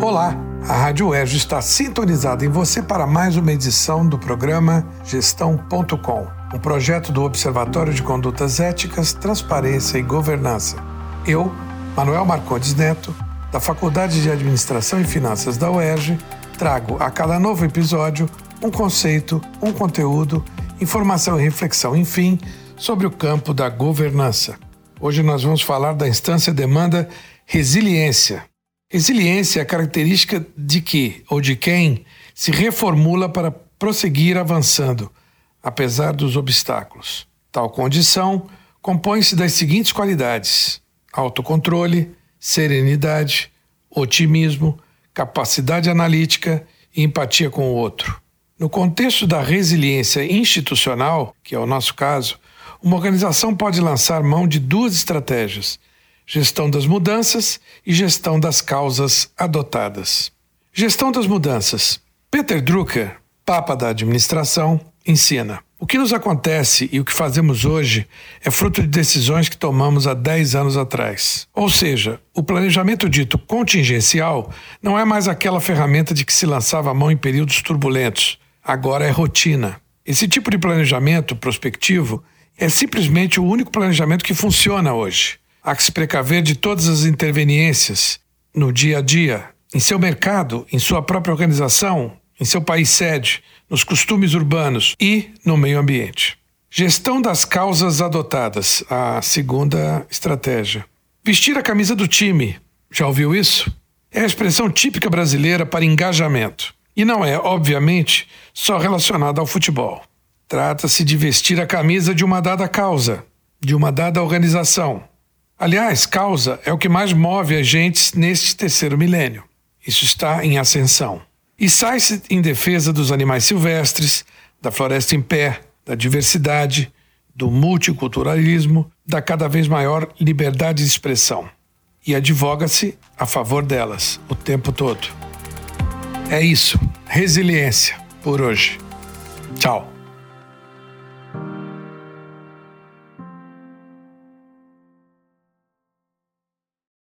Olá, a Rádio UERJ está sintonizada em você para mais uma edição do programa Gestão.com, um projeto do Observatório de Condutas Éticas, Transparência e Governança. Eu, Manuel Marcondes Neto, da Faculdade de Administração e Finanças da UERJ, trago a cada novo episódio um conceito, um conteúdo, informação e reflexão, enfim, sobre o campo da governança. Hoje nós vamos falar da instância demanda resiliência. Resiliência é característica de que ou de quem se reformula para prosseguir avançando, apesar dos obstáculos. Tal condição compõe-se das seguintes qualidades: autocontrole, serenidade, otimismo, capacidade analítica e empatia com o outro. No contexto da resiliência institucional, que é o nosso caso, uma organização pode lançar mão de duas estratégias: gestão das mudanças e gestão das causas adotadas. Gestão das mudanças. Peter Drucker, papa da administração, ensina: o que nos acontece e o que fazemos hoje é fruto de decisões que tomamos há 10 anos atrás. Ou seja, o planejamento dito contingencial não é mais aquela ferramenta de que se lançava a mão em períodos turbulentos. Agora é rotina. Esse tipo de planejamento prospectivo é simplesmente o único planejamento que funciona hoje. Há que se precaver de todas as interveniências no dia a dia, em seu mercado, em sua própria organização, em seu país sede, nos costumes urbanos e no meio ambiente. Gestão das causas adotadas, a segunda estratégia. Vestir a camisa do time, já ouviu isso? É a expressão típica brasileira para engajamento. E não é, obviamente, só relacionada ao futebol. Trata-se de vestir a camisa de uma dada causa, de uma dada organização. Aliás, causa é o que mais move a gente neste terceiro milênio. Isso está em ascensão. E sai-se em defesa dos animais silvestres, da floresta em pé, da diversidade, do multiculturalismo, da cada vez maior liberdade de expressão. E advoga-se a favor delas o tempo todo. É isso. Resiliência por hoje. Tchau.